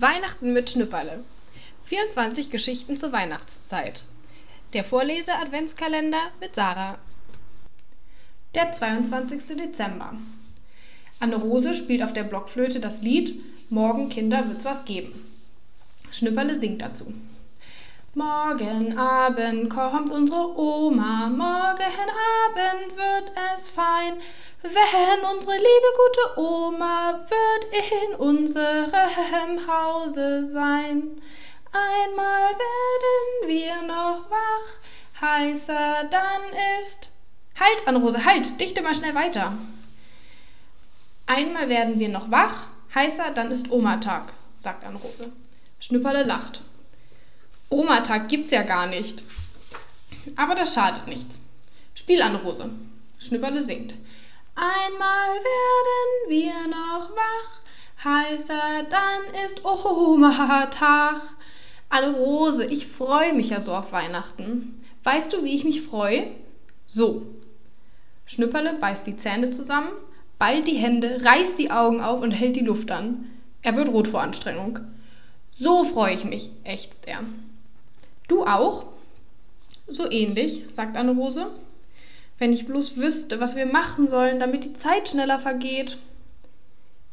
Weihnachten mit Schnüpperle. 24 Geschichten zur Weihnachtszeit. Der Vorlese-Adventskalender mit Sarah. Der 22. Dezember. Anne-Rose spielt auf der Blockflöte das Lied Morgen, Kinder, wird's was geben. Schnüpperle singt dazu. Morgen Abend kommt unsere Oma, morgen Abend wird es fein, wenn unsere liebe gute Oma wird in unserem Hause sein. Einmal werden wir noch wach, heißer dann ist. Halt, Anne-Rose, halt, dichte mal schnell weiter. Einmal werden wir noch wach, heißer dann ist Oma-Tag, sagt Anne-Rose. Schnüpperle lacht. Oma-Tag gibt's ja gar nicht. Aber das schadet nichts. Spiel Anne-Rose. Schnüpperle singt. Einmal werden wir noch wach, heißer dann ist Oma-Tag. Anne-Rose, ich freue mich ja so auf Weihnachten. Weißt du, wie ich mich freue? So. Schnüpperle beißt die Zähne zusammen, ballt die Hände, reißt die Augen auf und hält die Luft an. Er wird rot vor Anstrengung. So freue ich mich, ächzt er. Du auch? So ähnlich, sagt Anne-Rose. Wenn ich bloß wüsste, was wir machen sollen, damit die Zeit schneller vergeht.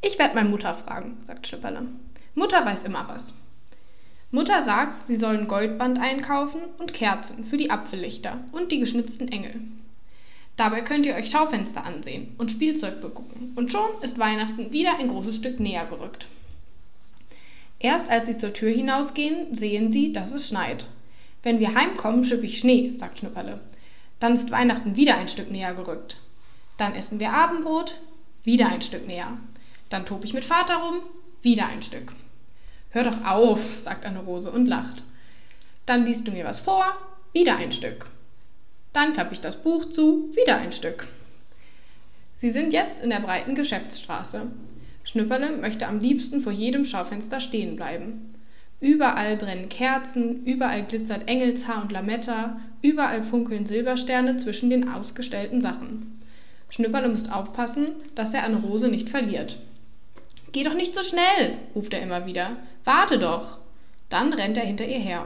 Ich werde meine Mutter fragen, sagt Schnipperle. Mutter weiß immer was. Mutter sagt, sie sollen Goldband einkaufen und Kerzen für die Apfellichter und die geschnitzten Engel. Dabei könnt ihr euch Schaufenster ansehen und Spielzeug begucken. Und schon ist Weihnachten wieder ein großes Stück näher gerückt. Erst als sie zur Tür hinausgehen, sehen sie, dass es schneit. Wenn wir heimkommen, schipp ich Schnee, sagt Schnüpperle. Dann ist Weihnachten wieder ein Stück näher gerückt. Dann essen wir Abendbrot, wieder ein Stück näher. Dann tob ich mit Vater rum, wieder ein Stück. Hör doch auf, sagt Anne-Rose und lacht. Dann liest du mir was vor, wieder ein Stück. Dann klappe ich das Buch zu, wieder ein Stück. Sie sind jetzt in der breiten Geschäftsstraße. Schnüpperle möchte am liebsten vor jedem Schaufenster stehen bleiben. Überall brennen Kerzen, überall glitzert Engelshaar und Lametta, überall funkeln Silbersterne zwischen den ausgestellten Sachen. Schnüpperle muss aufpassen, dass er eine Rose nicht verliert. Geh doch nicht so schnell, ruft er immer wieder. Warte doch. Dann rennt er hinter ihr her.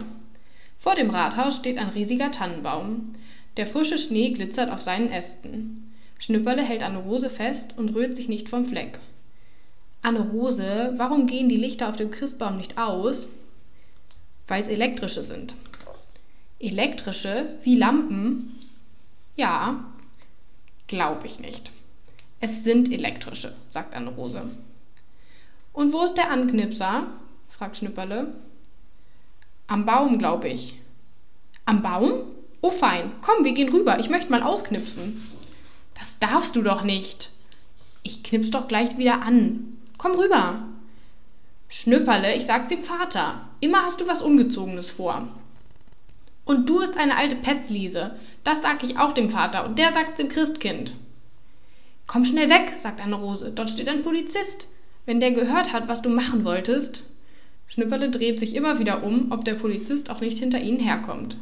Vor dem Rathaus steht ein riesiger Tannenbaum. Der frische Schnee glitzert auf seinen Ästen. Schnüpperle hält Anne Rose fest und rührt sich nicht vom Fleck. Anne Rose, warum gehen die Lichter auf dem Christbaum nicht aus? Weil es elektrische sind. Elektrische wie Lampen? Ja, glaube ich nicht. Es sind elektrische, sagt Anne-Rose. Und wo ist der Anknipser? fragt Schnüpperle. Am Baum, glaube ich. Am Baum? Oh fein, komm, wir gehen rüber, ich möchte mal ausknipsen. Das darfst du doch nicht. Ich knips doch gleich wieder an. Komm rüber. Schnüpperle, ich sag's dem Vater. Immer hast du was Ungezogenes vor. Und du bist eine alte Petzliese. Das sag ich auch dem Vater und der sagt's dem Christkind. Komm schnell weg, sagt Anne Rose. Dort steht ein Polizist. Wenn der gehört hat, was du machen wolltest. Schnüpperle dreht sich immer wieder um, ob der Polizist auch nicht hinter ihnen herkommt.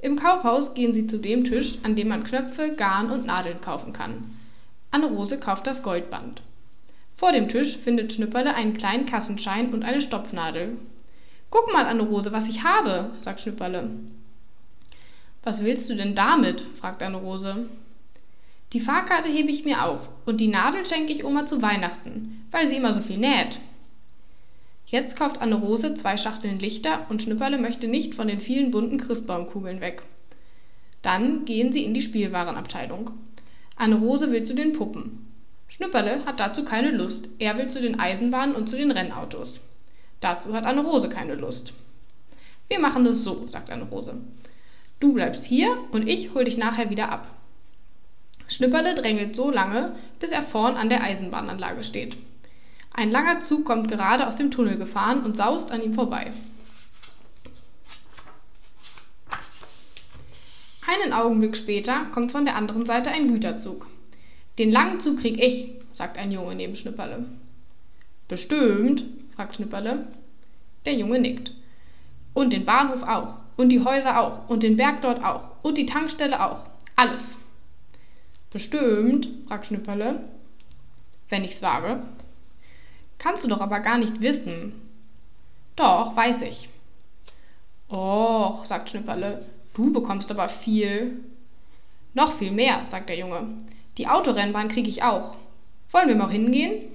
Im Kaufhaus gehen sie zu dem Tisch, an dem man Knöpfe, Garn und Nadeln kaufen kann. Anne Rose kauft das Goldband. Vor dem Tisch findet Schnüpperle einen kleinen Kassenschein und eine Stopfnadel. Guck mal, Anne-Rose, was ich habe, sagt Schnüpperle. Was willst du denn damit? fragt Anne-Rose. Die Fahrkarte hebe ich mir auf und die Nadel schenke ich Oma zu Weihnachten, weil sie immer so viel näht. Jetzt kauft Anne-Rose zwei Schachteln Lichter und Schnüpperle möchte nicht von den vielen bunten Christbaumkugeln weg. Dann gehen sie in die Spielwarenabteilung. Anne-Rose will zu den Puppen. Schnüpperle hat dazu keine Lust. Er will zu den Eisenbahnen und zu den Rennautos. Dazu hat Anne-Rose keine Lust. Wir machen es so, sagt Anne-Rose. Du bleibst hier und ich hol dich nachher wieder ab. Schnüpperle drängelt so lange, bis er vorn an der Eisenbahnanlage steht. Ein langer Zug kommt gerade aus dem Tunnel gefahren und saust an ihm vorbei. Einen Augenblick später kommt von der anderen Seite ein Güterzug. Den langen Zug krieg ich, sagt ein Junge neben Schnipperle. Bestimmt, fragt Schnipperle. Der Junge nickt. Und den Bahnhof auch. Und die Häuser auch. Und den Berg dort auch. Und die Tankstelle auch. Alles. Bestimmt, fragt Schnipperle. Wenn ich sage. Kannst du doch aber gar nicht wissen. Doch, weiß ich. Och, sagt Schnipperle, du bekommst aber viel. Noch viel mehr, sagt der Junge. Die Autorennbahn kriege ich auch. Wollen wir mal hingehen?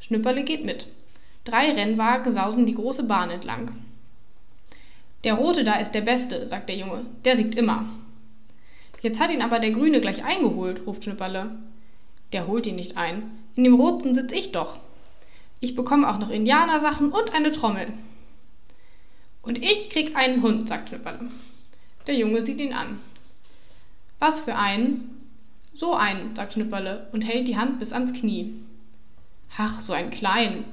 Schnipperle geht mit. Drei Rennwagen sausen die große Bahn entlang. Der rote da ist der beste, sagt der Junge. Der siegt immer. Jetzt hat ihn aber der Grüne gleich eingeholt, ruft Schnipperle. Der holt ihn nicht ein. In dem roten sitz ich doch. Ich bekomme auch noch Indianersachen und eine Trommel. Und ich krieg einen Hund, sagt Schnipperle. Der Junge sieht ihn an. Was für einen? So einen, sagt Schnipperle und hält die Hand bis ans Knie. Ach, so einen kleinen.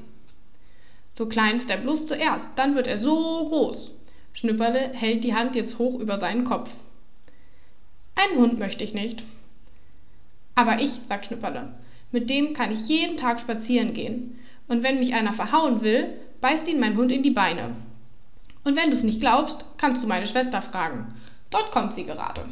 So klein ist er bloß zuerst, dann wird er so groß. Schnipperle hält die Hand jetzt hoch über seinen Kopf. Einen Hund möchte ich nicht. Aber ich, sagt Schnipperle, mit dem kann ich jeden Tag spazieren gehen. Und wenn mich einer verhauen will, beißt ihn mein Hund in die Beine. Und wenn du es nicht glaubst, kannst du meine Schwester fragen. Dort kommt sie gerade.